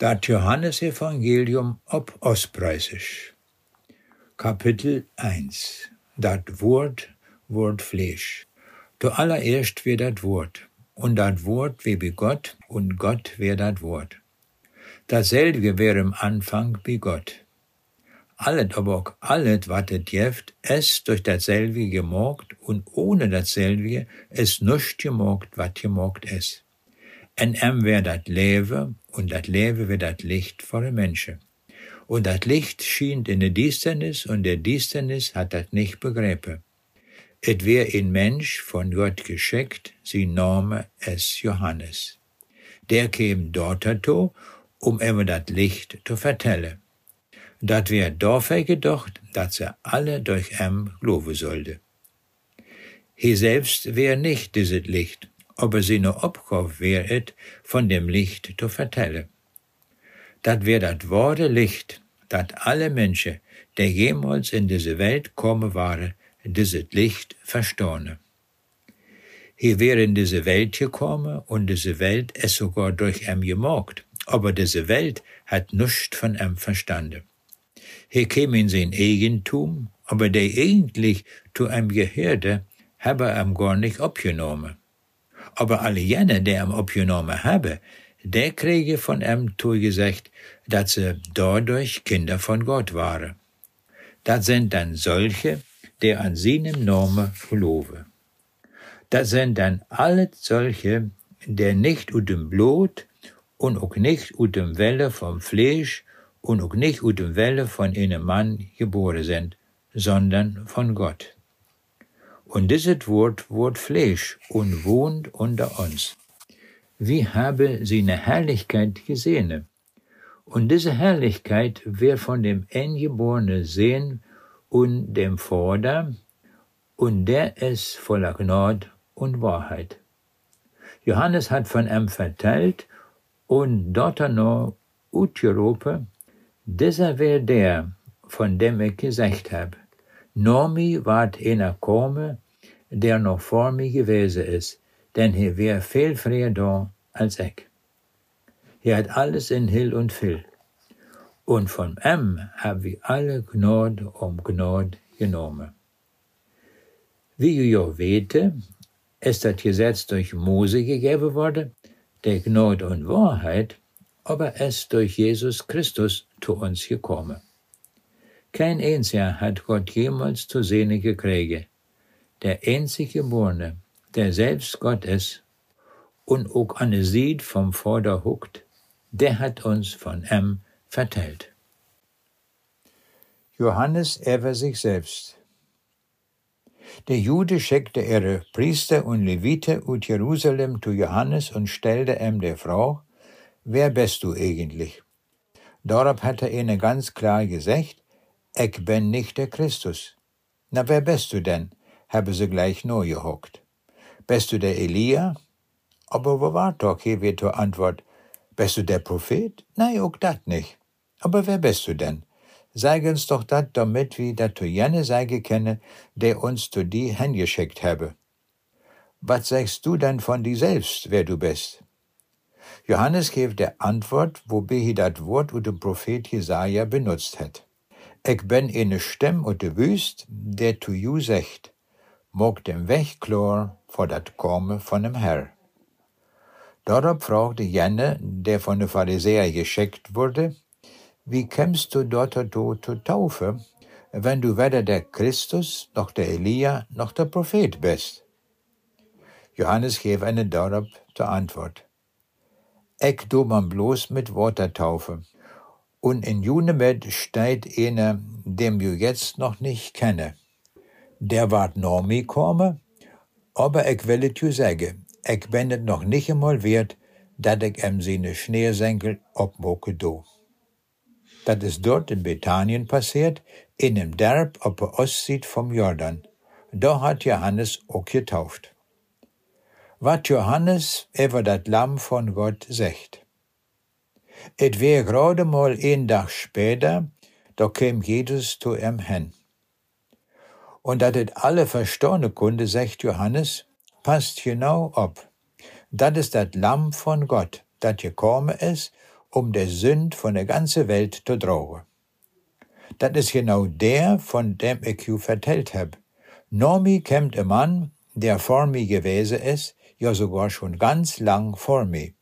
Dat Johannesevangelium ob Ostpreisisch. Kapitel 1 Dat Wort Wort Fleisch. Du allererst wie dat Wort, und dat Wort wie bei Gott, und Gott wär dat Wort. Dasselbe wär im Anfang wie Gott. Allet aber auch allet, wat et jeft, es durch dasselbe gemogt, und ohne dasselbe es nuscht gemogt, wat gemogt es. En em wär dat Lewe, und dat Lewe wär dat Licht vor den Menschen. Und dat Licht schien in der Disternis, und der Disternis hat dat nicht begräpe. Et wär ein Mensch von Gott geschickt, sie Name es Johannes. Der käm dortato, um immer dat Licht zu vertellen. Dat wär dafür gedacht, dat sie alle durch em glauben sollte. He selbst wär nicht dieses Licht, aber seine Aufgabe wär et, von dem Licht zu vertellen. Dat wär dat wahre Licht, dat alle Menschen, der jemals in diese Welt kommen waren, dieses Licht verstanden. Hier wäre in diese Welt gekommen und diese Welt es sogar durch em gemogt, aber diese Welt hat nichts von em verstanden. Hier käme in sein Eigentum, aber der eigentlich zu em gehörte, habe em gar nicht abgenommen aber alle jene, die am abgenommen habe, der kriege von ihm zugesagt, dass sie dadurch Kinder von Gott waren. Das sind dann solche, die an seinem Namen verloben. Das sind dann alle solche, die nicht ut dem Blut und auch nicht ut dem Welle vom Fleisch und auch nicht ut dem Welle von einem Mann geboren sind, sondern von Gott. Und dieses Wort wird Fleisch und wohnt unter uns. Wir haben seine Herrlichkeit gesehen. Und diese Herrlichkeit wird von dem Eingeborenen sehen und dem Vater, und der ist voller Gnade und Wahrheit. Johannes hat von ihm vertellt und dort noch utgerufen, dieser wäre der, von dem ich gesagt habe. Nomi ward einer komme, der noch vor mir gewesen ist, denn er wär viel früher da als ich. Er hat alles in Hill und Phil. Und von ihm haben wir alle Gnade um Gnade genommen. Wie ihr ja wete, ist das Gesetz durch Mose gegeben worden, der Gnade und Wahrheit, aber es durch Jesus Christus zu uns gekommen. Kein einziger hat Gott jemals zu sehen gekriegt. Der einzige Geborene, der selbst Gott ist und auch eine Sied vom Vater huckt, der hat uns von ihm vertellt. Johannes über sich selbst. Der Jude schickte ihre Priester und Levite ut Jerusalem zu Johannes und stellte ihm der Frau, wer bist du eigentlich? Darauf hat er ihnen ganz klar gesagt, ich bin nicht der Christus. Na, wer bist du denn? Habe sie gleich nur gehockt. Bist du der Elia? Aber wo war doch, hier wird die Antwort, bist du der Prophet? Nein, auch dat nicht. Aber wer bist du denn? Sag uns doch dat, damit wir dat zu jene Seige kenne, der uns zu dir hingeschickt habe. Was sagst du denn von dir selbst, wer du bist? Johannes gibt der Antwort, wobei er dat Wort und dem Prophet Jesaja benutzt hat. Ich bin eine Stimme und de Wüst, der zu ju sagt, mag dem Weg klar vor dat Komme von dem Herr. Darauf fragte Janne, der von den Pharisäern geschickt wurde, wie kämst du dort zur Taufe, wenn du weder der Christus, noch der Elia, noch der Prophet bist? Johannes gab eine darauf zur Antwort. Ich du man bloß mit Wassertaufe, und in Junemet steht einer, dem du jetzt noch nicht kenne. Der ward Normi komme, aber ich will dir sagen, ich bin es noch nicht einmal wert, dat ich em seine Schneesenkel obmoke do. Das ist dort in Bethanien passiert, in dem Derb auf der Ostsee vom Jordan. Da hat Johannes auch getauft. Was Johannes über das Lamm von Gott sagt. Et wär gerade mal ein Tag später, da käm Jesus zu ihm hin. Und dat et alle verstanden kunde, sagt Johannes, passt genau ob. Dat ist dat Lamm von Gott, dat gekommen ist, um der Sünd von der ganzen Welt zu drohen. Das ist genau der, von dem ich you vertellt hab. Nomi kämmt ein Mann, der vor mir gewesen ist, ja sogar schon ganz lang vor mir.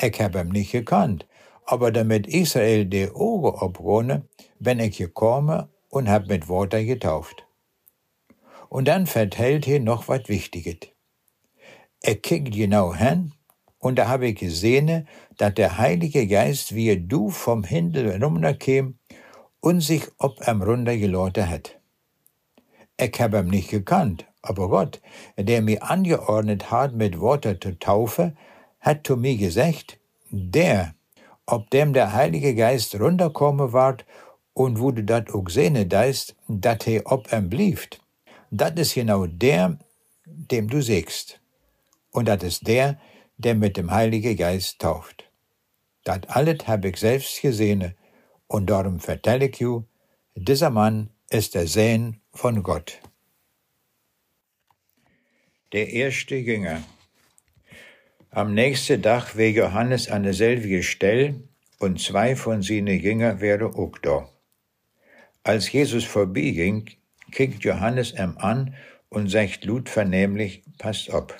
Ich hab ihn nicht gekannt, aber damit Israel die Augen abrunne, bin ich gekommen und hab mit Worte getauft. Und dann vertellt hier noch was Wichtiges. Er kickt genau hin, und da habe ich gesehen, dass der Heilige Geist, wie du vom Himmel runterkäm und sich ob ihm runtergeladen hat. Ich hab ihm nicht gekannt, aber Gott, der mir angeordnet hat, mit Worten zu taufen, hat zu mir gesagt, der, ob dem der Heilige Geist runterkommen ward und wo du dat auch sehne deist, dat he ob em blieft, dat is genau der, dem du sägst. Und dat is der, der mit dem Heiligen Geist tauft. Dat alles hab ich selbst gesehne, und darum vertell ich you, dieser Mann ist der Sehn von Gott. Der erste Jünger. Am nächsten Tag wär Johannes an derselbe Stelle, und zwei von seinen Jünger wären auch da. Als Jesus vorbeiging, kickt Johannes ihm an und sagt Lut vernehmlich, passt op.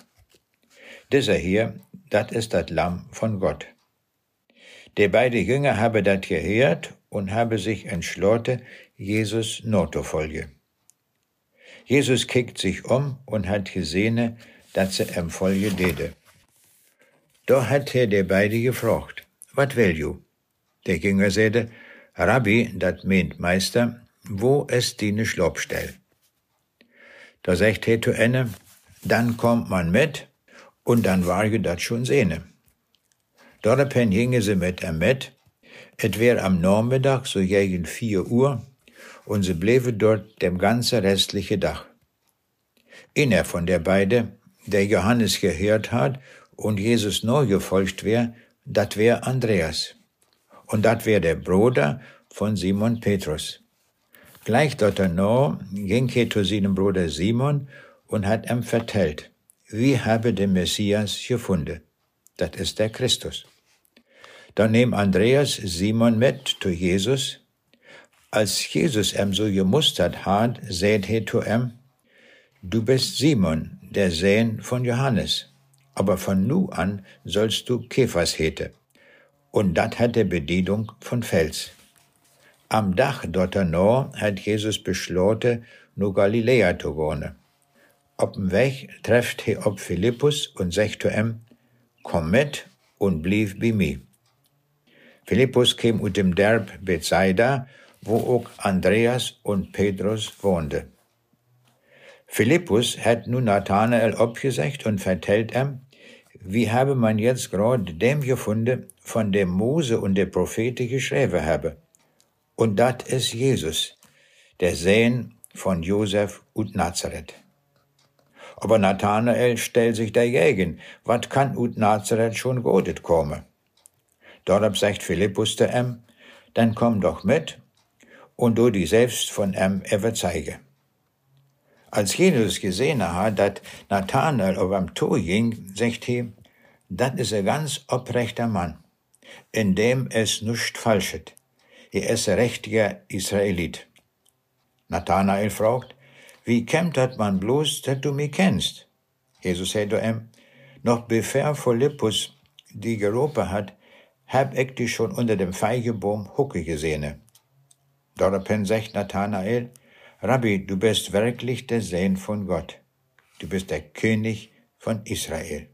Dieser hier, dat ist das Lamm von Gott. Die beiden Jünger haben dat gehört und haben sich entschlossen, Jesus Notofolge. Jesus kickt sich um und hat gesehen, dass er ihm Folge dede. Da hat er die beiden gefragt, wat will du? Der Jünger sagte, Rabbi, dat meint Meister, wo ist die Schlobstell? Da sagt er zu ene, dann kommt man mit, und dann war je dat schon sehne. Daraufhin gingen sie mit ihm mit, et wär am Nachmittag, so gegen vier Uhr, und sie blieben dort dem ganzen restliche Dach. Einer von der beiden, der Johannes gehört hat und Jesus neu gefolgt wär, dat wär Andreas und dat wär der Bruder von Simon Petrus. Gleich dort noch ging zu seinem Bruder Simon und hat ihm vertellt, wie habe der Messias gefunden. Das ist der Christus. Dann nahm Andreas Simon mit zu Jesus. Als Jesus ihm so gemustert hat, seht er zu ihm, du bist Simon, der Sohn von Johannes, aber von nu an sollst du Kephas hete und dat hat der Bedienung von Fels. Am Dach no hat Jesus beschloten, nu Galiläa zu wohnen. Ob'm Weg trefft he ob Philippus und sagt zu ihm, komm mit und blieb bei mir. Philippus kam ut dem Derb Bethsaida, wo auch Andreas und Petrus wohnte. Philippus hat nun Nathanael abgesagt und vertellt ihm, wie habe man jetzt gerade dem gefunden, von dem Mose und der Propheten geschrieben habe. Und dat ist Jesus, der Sohn von Josef und Nazareth. Aber Nathanael stellt sich dagegen, wat kann ut Nazareth schon Godet kommen? Dort sagt Philippus der em, dann komm doch mit und du die selbst von em zeige. Als Jesus gesehen hat, dat Nathanael auf am Tor ging, sagt er, dat is ein ganz oprechter Mann in dem es nicht falschet. Er ist ein richtiger Israelit. Nathanael fragt, wie kämmt dat man bloß, dass du mich kennst? Jesus sagt ihm, noch bevor Philippus die geropen hat, hab ich dich schon unter dem Feigebaum hucke gesehen. Daraufhin sagt Nathanael, Rabbi, du bist wirklich der Sohn von Gott. Du bist der König von Israel.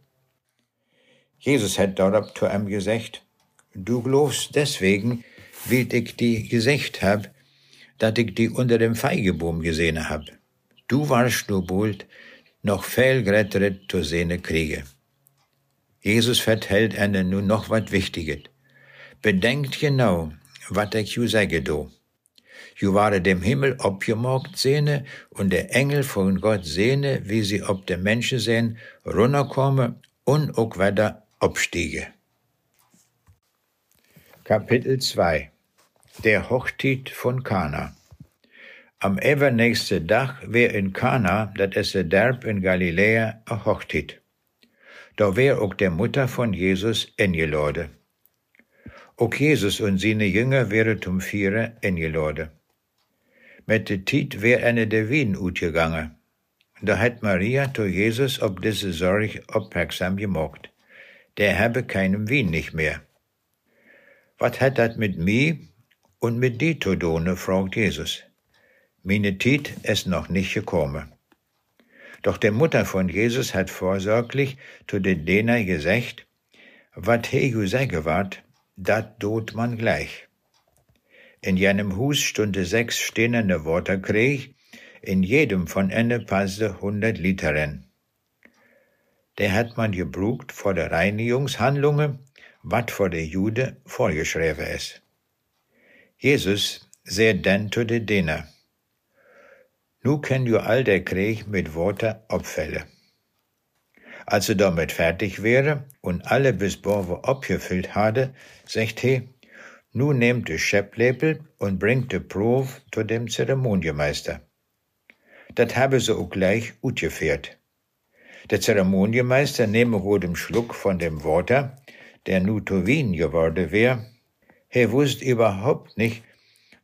Jesus hat darauf zu ihm gesagt, Du glaubst deswegen, wie ich die gesagt hab, dat ich die unter dem Feigebaum gesehen hab. Du warst nur bald noch viel gerettet zu sehen kriege. Jesus vertellt ihnen nun noch wat Wichtiges. Bedenkt genau, wat ich ju sage do. Ju ware dem Himmel obgemorgt sehne und der Engel von Gott sehne, wie sie ob der Menschen sehen, runterkomme und auch wieder abstiege. Kapitel 2 Der Hochtit von Kana Am evernächsten Tag wär in Kana, dat es der Derb in Galiläa, a Hochtit. Da wär auch der Mutter von Jesus eingeladen. Auch Jesus und seine Jünger wären zum Vieren eingeladen. Mit der Zeit wär eine der Wien utgegangen. Da hat Maria zu Jesus ob diese Sorge aufmerksam gemacht. Der habe keinen Wien nicht mehr. Was hat das mit mir und mit die zu tun, fragt Jesus. Meine Tit ist noch nicht gekommen. Doch der Mutter von Jesus hat vorsorglich zu den Däner gesagt, wat he ju säge wart, dat tut man gleich. In jenem Hus stunde sechs stehende Waterkrieg, in jedem von ihnen passte hundert Literin. Der hat man gebrugt vor der Reinigungshandlungen, wat vor der Jude vorgeschrieben ist. Jesus seht denn zu de Däner. Nu kennt ju all der Krieg mit Water abfälle. Als er damit fertig wäre und alle bis Borwe abgefüllt hatte, sagt he, nu nehmt de Schepplepel und bringt de Prof zu dem Zeremoniemeister. Dat habe sie auch gleich utgeführt. Der Zeremoniemeister nehme wohl den Schluck von dem Water, der nu zu Wien geworden wär. Er wusste überhaupt nicht,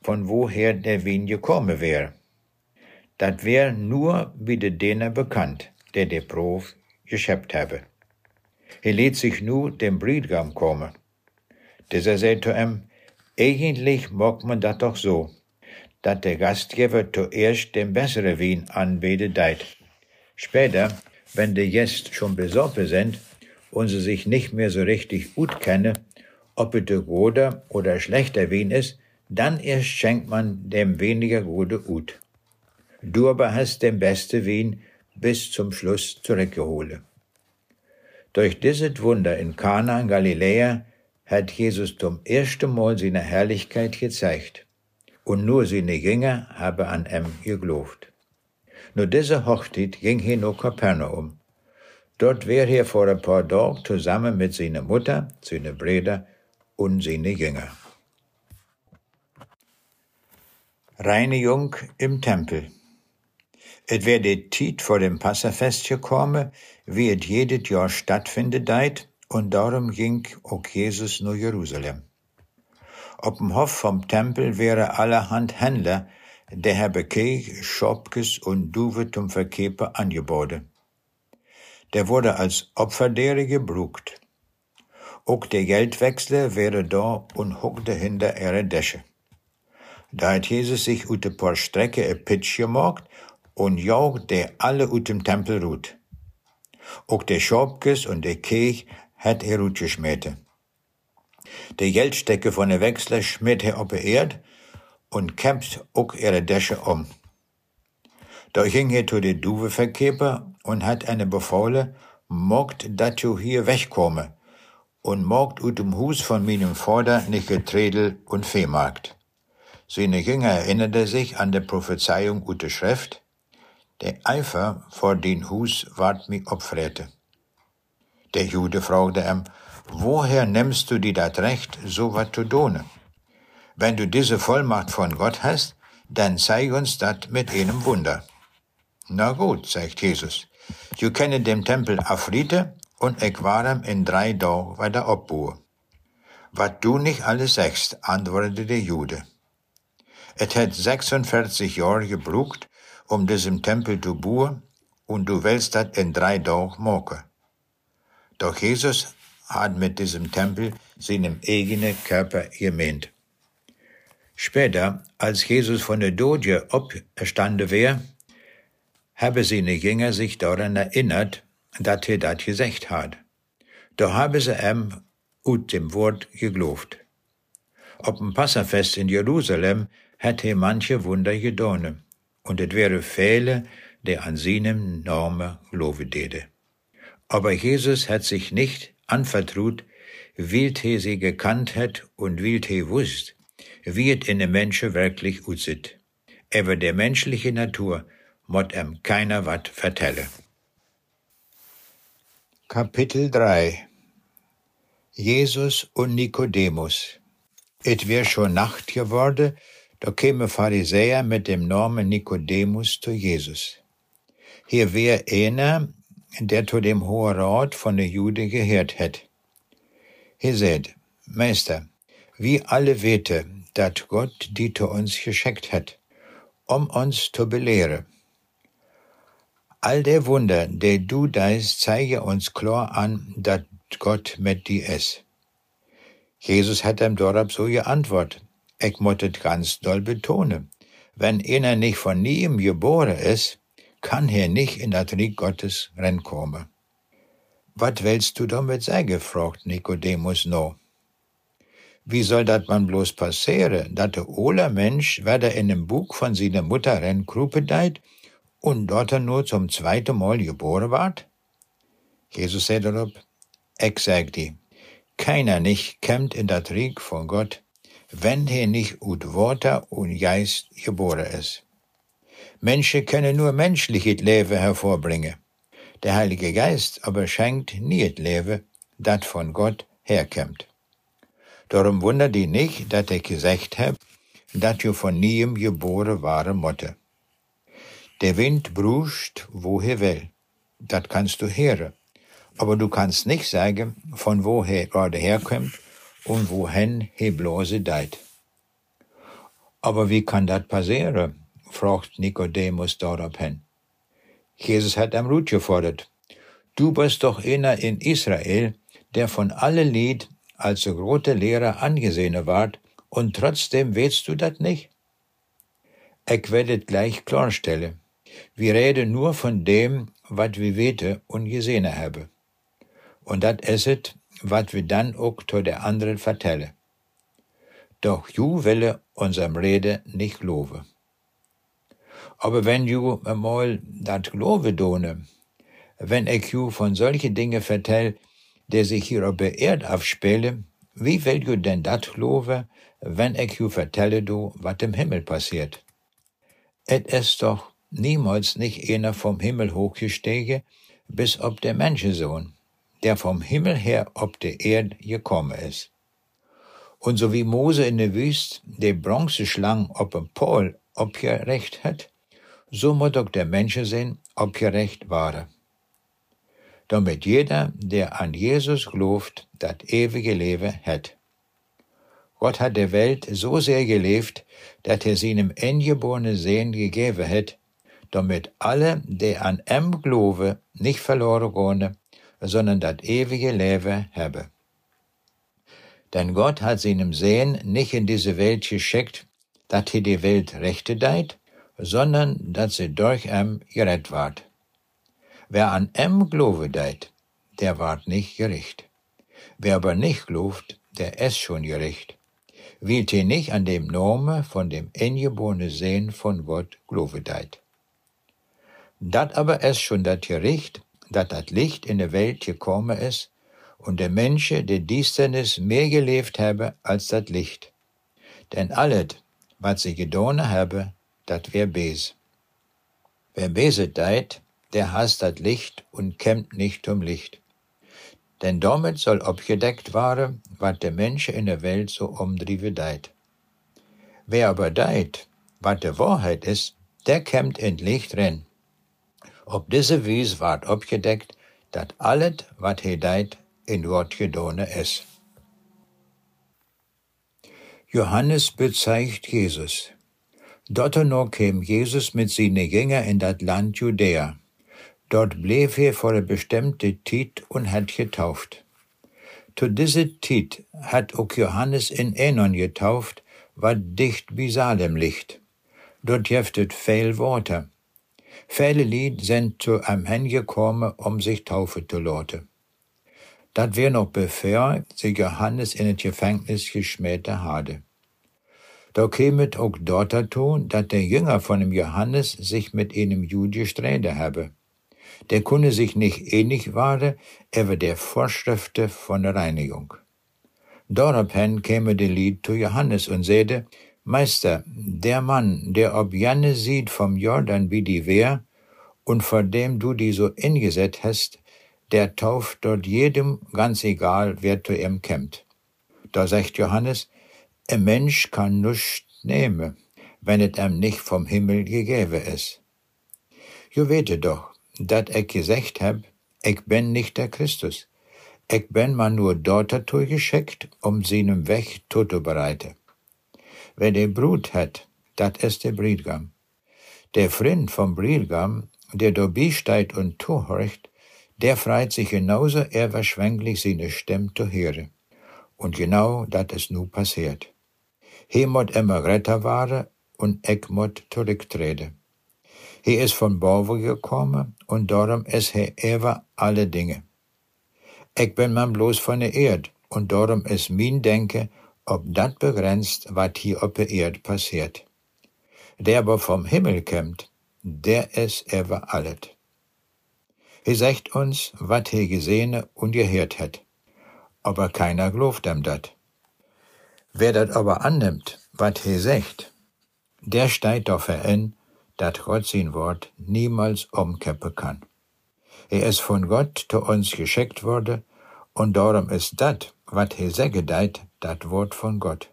von woher der Wien gekommen wär. Dat wär nur wie de Däner bekannt, der de Prof geschäbt habe. Er lädt sich nu dem Bräutigam kommen. Dieser sagt zu ihm, eigentlich mag man dat doch so, dat der Gastgeber zuerst den besseren Wein anbeten deit. Später, wenn die Gäste schon besoffen sind und sie sich nicht mehr so richtig gut kennen, ob es guter oder schlechter Wein ist, dann erst schenkt man dem weniger gute Ut. Du aber hast den besten Wein bis zum Schluss zurückgeholt. Durch dieses Wunder in Kana in Galiläa hat Jesus zum ersten Mal seine Herrlichkeit gezeigt. Und nur seine Jünger haben an ihm geglaubt. Nur diese Hochzeit ging er nach Kapernaum. Dort wäre er vor ein paar Tagen zusammen mit seiner Mutter, seinen Brüdern und seinen Jünger. Reinigung im Tempel. Et wär die Tiet vor dem Passafest gekommen, wie et jedes Jahr stattfindet deit, und darum ging auch Jesus nach Jerusalem. Op dem Hof vom Tempel wäre allerhand Händler, der habe Keich, Schopkes und Duwe zum Verkehr angeboten. Der wurde als Opferdere gebrucht. Auch der Geldwechsler wäre da und huckte hinter ihre Däsche. Da hat Jesus sich ut de paar Strecke e Pitsch gemacht und jaucht der alle ut dem Tempel ruht. Auch der Schopkes und der Keich hat er ruht geschmähte. Der Geldstecke von der Wechsler schmiert er op Erd und kämpft auch ihre Däsche um. Da ging er zu der Duwe verkeper und hat eine befohlen, mogt dat du hier wegkomme und mogt ut dem Hus von meinem Vater nicht getredel und Fehmarkt. Seine Jünger erinnerte sich an der Prophezeiung ut der Schrift, der Eifer vor den Hus ward mi opfrete. Der Jude fragte ihm, woher nimmst du dir dat Recht, so wat zu tun? Wenn du diese Vollmacht von Gott hast, dann zeig uns dat mit einem Wunder. Na gut, sagt Jesus, du kenne dem Tempel Afrite und war in drei Tagen weiter Obbuhr. Wat du nicht alles sagst, antwortete der Jude. Et hat 46 Jahre gebrucht, um diesem Tempel zu bauen, und du willst dat in drei Tagen machen. Doch Jesus hat mit diesem Tempel seinem eigenen Körper gemeint. Später, als Jesus von der Doge auferstanden wäre, habe seine Jünger sich daran erinnert, dass er das gesagt hat. Da habe sie ihm ut dem Wort geglaubt. Ob dem Passafest in Jerusalem hat er manche Wunder getan, und es wäre viele, der an seinem Namen glauben täte. Aber Jesus hat sich nicht anvertraut, wie er sie gekannt hat und wie er wusst, wie es in den Menschen wirklich aussieht. Aber der menschliche Natur mott ihm keiner wat vertelle. Kapitel 3 Jesus und Nikodemus Et wär schon Nacht geworden, da käme Pharisäer mit dem Namen Nikodemus zu Jesus. Hier wär einer, der zu dem Hohen Rat von der Jude gehört hätt. He said, Meister, Wie alle wete, dat Gott die zu uns geschickt hat, um uns zu belehren. All der Wunder, die du deist, zeige uns klar an, dat Gott mit dir ist. Jesus hat ihm darauf so geantwortet, ich mottet ganz doll betonen, wenn einer nicht von ihm geboren ist, kann er nicht in das Reich Gottes reinkommen. Was willst du damit sagen? fragt Nikodemus no. Wie soll dat man bloß passieren, dat der oler Mensch werde in dem Bug von seiner Mutter ren Krupe deit und dort er nur zum zweiten Mal geboren ward? Jesus sagt darauf, ich sag die, keiner nicht kämmt in dat Rieg von Gott, wenn er nicht ut Worte und Geist geboren ist. Menschen können nur menschliches Leben hervorbringen. Der Heilige Geist aber schenkt nie das Leben, dat von Gott herkommt. Darum wundert die nicht, dat ich gesagt hab, dat du von niem geboren waren motte. Der Wind bruscht, wo er will. Dat kannst du hören. Aber du kannst nicht sagen, von wo er gerade herkommt und wohin er bloße deit. Aber wie kann dat passieren? fragt Nikodemus daraufhin. Jesus hat am Rut gefordert. Du bist doch einer in Israel, der von alle Lied als so große Lehrer angesehen ward, und trotzdem weißt du dat nicht? Ich werde gleich klarstellen. Wir reden nur von dem, wat wir wete und gesehen habe. Und dat esset, wat wir dann auch zu der anderen vertelle. Doch ju wille unserem Rede nicht lobe. Aber wenn ju einmal dat Glove done, wenn ich ju von solche Dinge vertell, der sich hier auf der Erd afspele, wie will ju denn dat glove, wenn ich ju vertelle du, wat im Himmel passiert? Et ist doch niemals nicht einer vom Himmel hochgestiegen, bis ob der Menschensohn, der vom Himmel her ob der Erd gekommen ist. Und so wie Mose in der Wüste der Bronzeschlang ob dem Pol obgerecht hat, so muss auch der Menschensohn obgerecht waren damit jeder, der an Jesus glaubt, das ewige Leben hat. Gott hat der Welt so sehr gelebt, dass er seinem eingeborenen Sehen gegeben hat, damit alle, die an ihm glauben, nicht verloren gehen, sondern das ewige Leben haben. Denn Gott hat seinem Sehen nicht in diese Welt geschickt, dass er die Welt rechte deit, sondern dass sie durch ihm gerettet ward. Wer an em Glove deit, der ward nicht gerecht. Wer aber nicht glaubt, der ist schon gerecht. Wielt ihr nicht an dem Nome von dem eingeborene Sehen von Gott Glove deit. Dat aber ist schon dat Gericht, dat dat Licht in der Welt gekommen ist und der Mensch der Diensternis mehr gelebt habe als dat Licht. Denn alles, was sie gedone habe, dat wär bes. Wer beset deit, der hasst das Licht und kämmt nicht um Licht. Denn damit soll abgedeckt waren, wat der Mensch in der Welt so umdriebe deit. Wer aber deit, wat der Wahrheit ist, der kämmt in Licht renn. Ob diese Wies ward abgedeckt, dat alles, wat he deit, in Wort gedone is. Johannes bezeigt Jesus. Noch käm Jesus mit seinen Jünger in dat Land Judäa. Dort blieb er vor der bestimmte Tit und hat getauft. Zu dieser Tit hat auch Johannes in Enon getauft, wat dicht wie Salem liegt. Dort jeftet viel Worte. Viele Lied sind zu einem hingekommen, um sich taufe zu lassen. Dat wär noch bevor sie Johannes in das Gefängnis geschmähte hatte. Da kämet auch dort dazu, dat der Jünger von dem Johannes sich mit einem Jude gestreden habe der kunne sich nicht ähnlich ware, über der Vorschriften von der Reinigung. Daraufhin käme der Lied zu Johannes und säde, Meister, der Mann, der ob Janne sieht vom Jordan wie die Wehr, und vor dem du die so ingesetzt hast, der tauft dort jedem, ganz egal, wer zu ihm kämmt. Da sagt Johannes, ein Mensch kann nuscht nehmen, wenn es ihm nicht vom Himmel gegeben ist. Jo wete doch, dat ich gesagt hab, ich bin nicht der Christus. Ich bin man nur dort geschickt, um seinem Weg zuzubereiten. Wer de Brut hat, dat ist der Briedgam. Der Freund vom Briedgam, der dabei steht und zuhorcht, der freit sich genauso erverschwänglich seine Stimme zu hören. Und genau dat ist nu passiert. He mot immer retter waren und ich mot zurücktreten. He ist von boven gekommen und darum ist he ever alle Dinge. Ich bin man bloß von der Erd und darum ist mein Denken ob dat begrenzt, wat hier op der Erd passiert. Der aber vom Himmel kommt, der ist ever allet. Er sagt uns, wat he gesehen und gehört hat. Aber keiner glaubt ihm dat. Wer dat aber annimmt, wat he sagt, der steigt dafür in, dat Gott sein Wort niemals umkeppen kann. Er ist von Gott zu uns geschickt worden, und darum ist dat, wat he säge deit, dat Wort von Gott.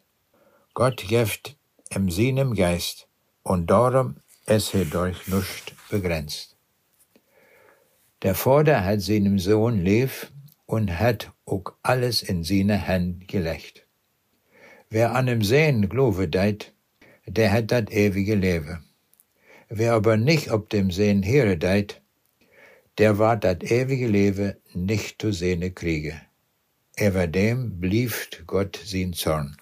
Gott geft im seinem Geist, und darum ist he durch nichts begrenzt. Der Vater hat seinem Sohn lieb und hat auch alles in seine Hände gelegt. Wer an dem Sehen glaube deit, der hat dat ewige Leben. Wer aber nicht ob dem Sehen here deit, der war dat ewige Leben nicht zu sehne kriege. Über dem blieft Gott sein Zorn.